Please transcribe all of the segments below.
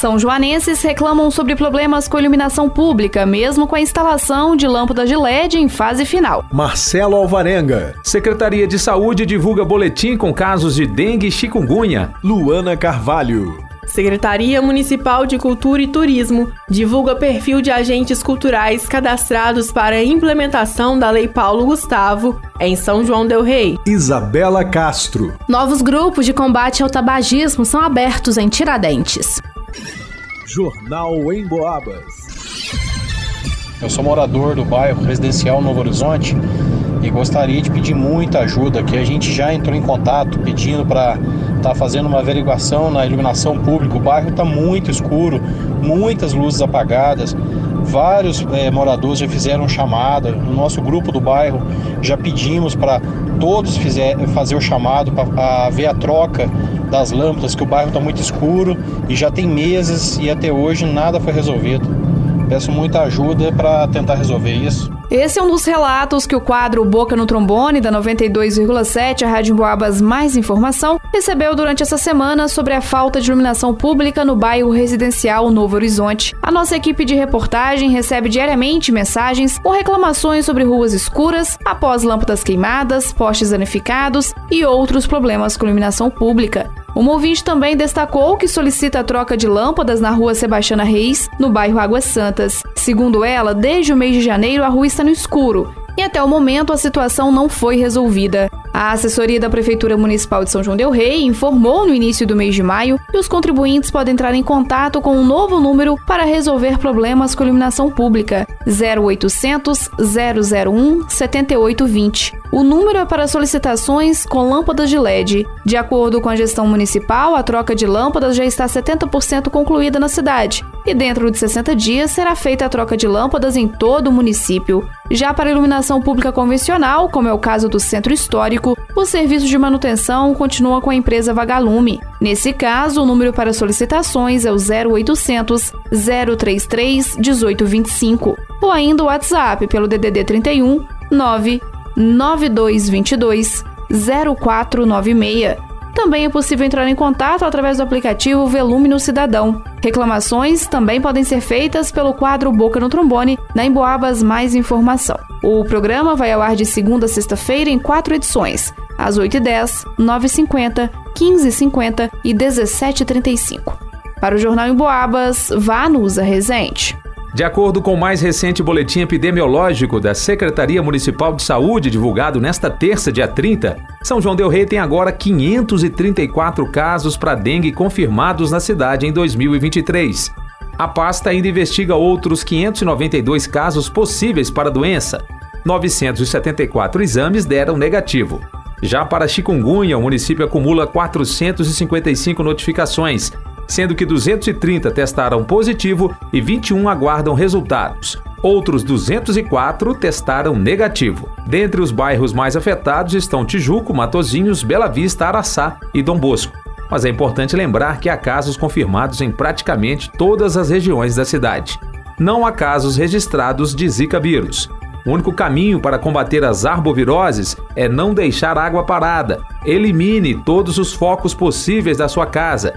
São joanenses reclamam sobre problemas com iluminação pública, mesmo com a instalação de lâmpadas de LED em fase final. Marcelo Alvarenga. Secretaria de Saúde divulga boletim com casos de dengue e chikungunya. Luana Carvalho. Secretaria Municipal de Cultura e Turismo divulga perfil de agentes culturais cadastrados para a implementação da Lei Paulo Gustavo em São João del Rei. Isabela Castro. Novos grupos de combate ao tabagismo são abertos em Tiradentes. Jornal em Boabas. Eu sou morador do bairro residencial Novo Horizonte e gostaria de pedir muita ajuda, que a gente já entrou em contato pedindo para estar tá fazendo uma averiguação na iluminação pública. O bairro está muito escuro, muitas luzes apagadas. Vários é, moradores já fizeram chamada. No nosso grupo do bairro já pedimos para todos fizer, fazer o chamado para ver a troca das lâmpadas, que o bairro está muito escuro e já tem meses e até hoje nada foi resolvido. Peço muita ajuda para tentar resolver isso. Esse é um dos relatos que o quadro Boca no Trombone, da 92,7, a Rádio Boabas Mais Informação, recebeu durante essa semana sobre a falta de iluminação pública no bairro residencial Novo Horizonte. A nossa equipe de reportagem recebe diariamente mensagens com reclamações sobre ruas escuras, após lâmpadas queimadas, postes danificados e outros problemas com iluminação pública. Uma ouvinte também destacou que solicita a troca de lâmpadas na rua Sebastiana Reis, no bairro Águas Santas. Segundo ela, desde o mês de janeiro a rua está no escuro e até o momento a situação não foi resolvida. A assessoria da Prefeitura Municipal de São João Del Rei informou no início do mês de maio que os contribuintes podem entrar em contato com um novo número para resolver problemas com iluminação pública: 0800 001 7820. O número é para solicitações com lâmpadas de LED. De acordo com a gestão municipal, a troca de lâmpadas já está 70% concluída na cidade e dentro de 60 dias será feita a troca de lâmpadas em todo o município. Já para iluminação pública convencional, como é o caso do Centro Histórico, o serviço de manutenção continua com a empresa Vagalume. Nesse caso, o número para solicitações é o 0800 033 1825 ou ainda o WhatsApp pelo DDD 31 99222 0496 também é possível entrar em contato através do aplicativo Velume no Cidadão. Reclamações também podem ser feitas pelo quadro Boca no Trombone, na Emboabas Mais Informação. O programa vai ao ar de segunda a sexta-feira em quatro edições, às 8h10, 9h50, 15h50 e 17h35. Para o Jornal Emboabas, vá no Usa Resente. De acordo com o mais recente boletim epidemiológico da Secretaria Municipal de Saúde, divulgado nesta terça, dia 30, São João Del Rei tem agora 534 casos para dengue confirmados na cidade em 2023. A pasta ainda investiga outros 592 casos possíveis para a doença. 974 exames deram negativo. Já para chikungunya, o município acumula 455 notificações, sendo que 230 testaram positivo e 21 aguardam resultados. Outros 204 testaram negativo. Dentre os bairros mais afetados estão Tijuco, Matozinhos, Bela Vista, Araçá e Dom Bosco. Mas é importante lembrar que há casos confirmados em praticamente todas as regiões da cidade. Não há casos registrados de Zika vírus. O único caminho para combater as arboviroses é não deixar água parada. Elimine todos os focos possíveis da sua casa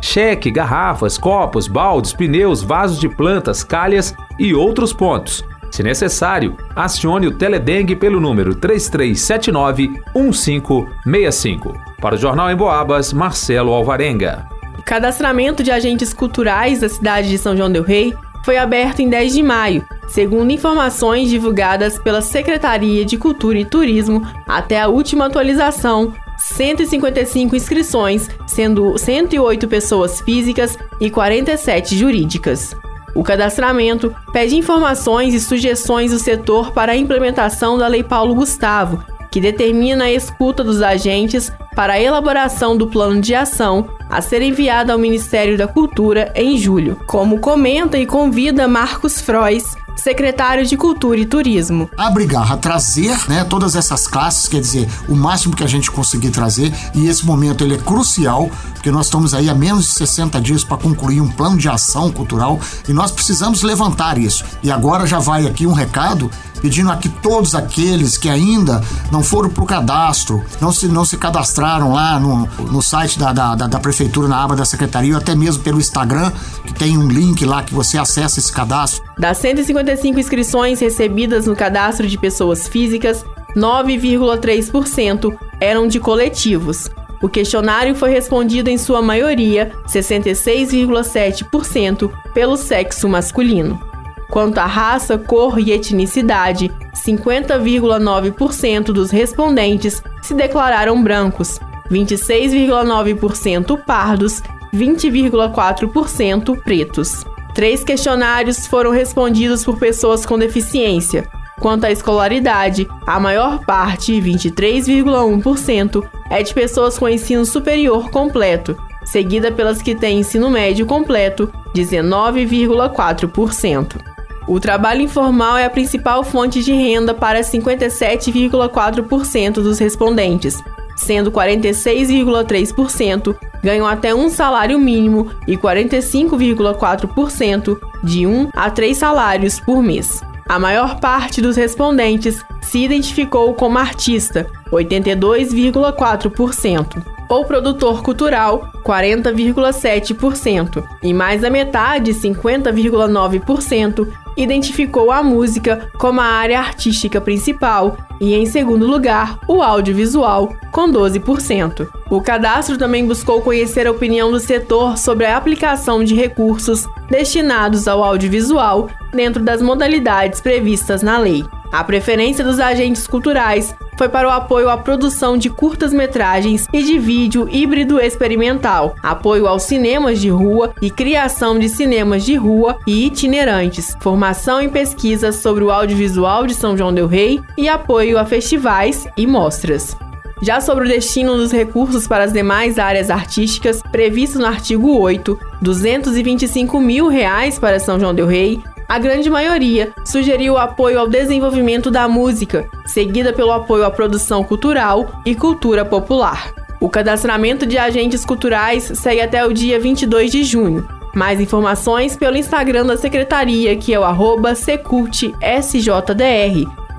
cheque, garrafas, copos, baldes, pneus, vasos de plantas, calhas e outros pontos. Se necessário, acione o Teledengue pelo número 3379-1565. Para o Jornal em Boabas, Marcelo Alvarenga. Cadastramento de agentes culturais da cidade de São João del Rei foi aberto em 10 de maio, segundo informações divulgadas pela Secretaria de Cultura e Turismo até a última atualização 155 inscrições, sendo 108 pessoas físicas e 47 jurídicas. O cadastramento pede informações e sugestões do setor para a implementação da Lei Paulo Gustavo, que determina a escuta dos agentes para a elaboração do plano de ação a ser enviado ao Ministério da Cultura em julho. Como comenta e convida Marcos Frois, secretário de Cultura e Turismo. Abrigar, a trazer né, todas essas classes, quer dizer, o máximo que a gente conseguir trazer, e esse momento ele é crucial, porque nós estamos aí há menos de 60 dias para concluir um plano de ação cultural e nós precisamos levantar isso. E agora já vai aqui um recado pedindo a que todos aqueles que ainda não foram para o cadastro, não se, não se cadastraram lá no, no site da, da, da, Prefeitura, na aba da Secretaria, ou até mesmo pelo Instagram, que tem um link lá que você acessa esse cadastro. Das 155 inscrições recebidas no cadastro de pessoas físicas, 9,3% eram de coletivos. O questionário foi respondido em sua maioria, 66,7%, pelo sexo masculino. Quanto à raça, cor e etnicidade, 50,9% dos respondentes se declararam brancos, 26,9% pardos, 20,4% pretos. Três questionários foram respondidos por pessoas com deficiência. Quanto à escolaridade, a maior parte, 23,1%, é de pessoas com ensino superior completo, seguida pelas que têm ensino médio completo, 19,4%. O trabalho informal é a principal fonte de renda para 57,4% dos respondentes, sendo 46,3% ganham até um salário mínimo e 45,4% de um a três salários por mês. A maior parte dos respondentes se identificou como artista, 82,4%, ou produtor cultural, 40,7%, e mais da metade, 50,9%, identificou a música como a área artística principal e, em segundo lugar, o audiovisual, com 12%. O cadastro também buscou conhecer a opinião do setor sobre a aplicação de recursos destinados ao audiovisual dentro das modalidades previstas na lei. A preferência dos agentes culturais foi para o apoio à produção de curtas-metragens e de vídeo híbrido experimental, apoio aos cinemas de rua e criação de cinemas de rua e itinerantes, formação em pesquisas sobre o audiovisual de São João del Rei e apoio a festivais e mostras. Já sobre o destino dos recursos para as demais áreas artísticas, previsto no artigo 8, 225 mil reais para São João del Rei, a grande maioria sugeriu o apoio ao desenvolvimento da música, seguida pelo apoio à produção cultural e cultura popular. O cadastramento de agentes culturais segue até o dia 22 de junho. Mais informações pelo Instagram da Secretaria, que é o arroba securtsjdr,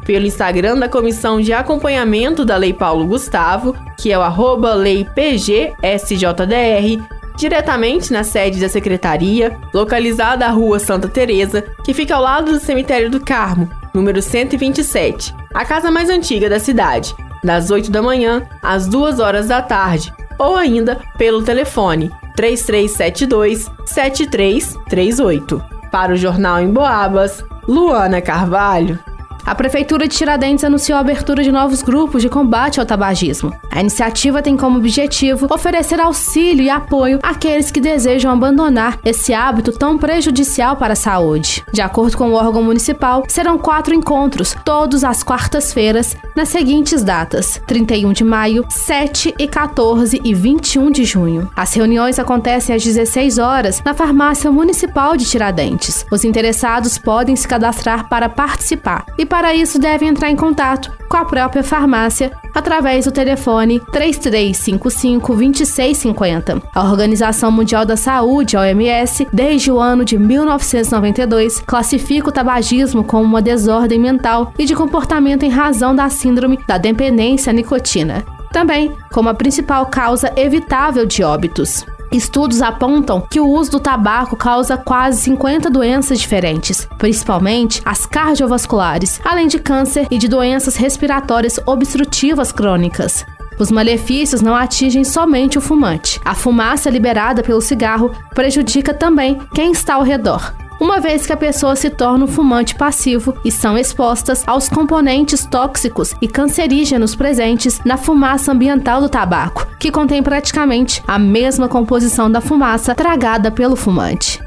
pelo Instagram da Comissão de Acompanhamento da Lei Paulo Gustavo, que é o leipgsjdr, diretamente na sede da secretaria, localizada à Rua Santa Teresa, que fica ao lado do Cemitério do Carmo, número 127, a casa mais antiga da cidade, das 8 da manhã às 2 horas da tarde, ou ainda pelo telefone 3372 7338. Para o Jornal em Boabas, Luana Carvalho. A Prefeitura de Tiradentes anunciou a abertura de novos grupos de combate ao tabagismo. A iniciativa tem como objetivo oferecer auxílio e apoio àqueles que desejam abandonar esse hábito tão prejudicial para a saúde. De acordo com o órgão municipal, serão quatro encontros, todos às quartas-feiras, nas seguintes datas: 31 de maio, 7 e 14 e 21 de junho. As reuniões acontecem às 16 horas na Farmácia Municipal de Tiradentes. Os interessados podem se cadastrar para participar e para para isso, deve entrar em contato com a própria farmácia através do telefone 3355 2650. A Organização Mundial da Saúde, OMS, desde o ano de 1992, classifica o tabagismo como uma desordem mental e de comportamento em razão da síndrome da dependência à nicotina. Também como a principal causa evitável de óbitos. Estudos apontam que o uso do tabaco causa quase 50 doenças diferentes, principalmente as cardiovasculares, além de câncer e de doenças respiratórias obstrutivas crônicas. Os malefícios não atingem somente o fumante. A fumaça liberada pelo cigarro prejudica também quem está ao redor uma vez que a pessoa se torna um fumante passivo e são expostas aos componentes tóxicos e cancerígenos presentes na fumaça ambiental do tabaco, que contém praticamente a mesma composição da fumaça tragada pelo fumante.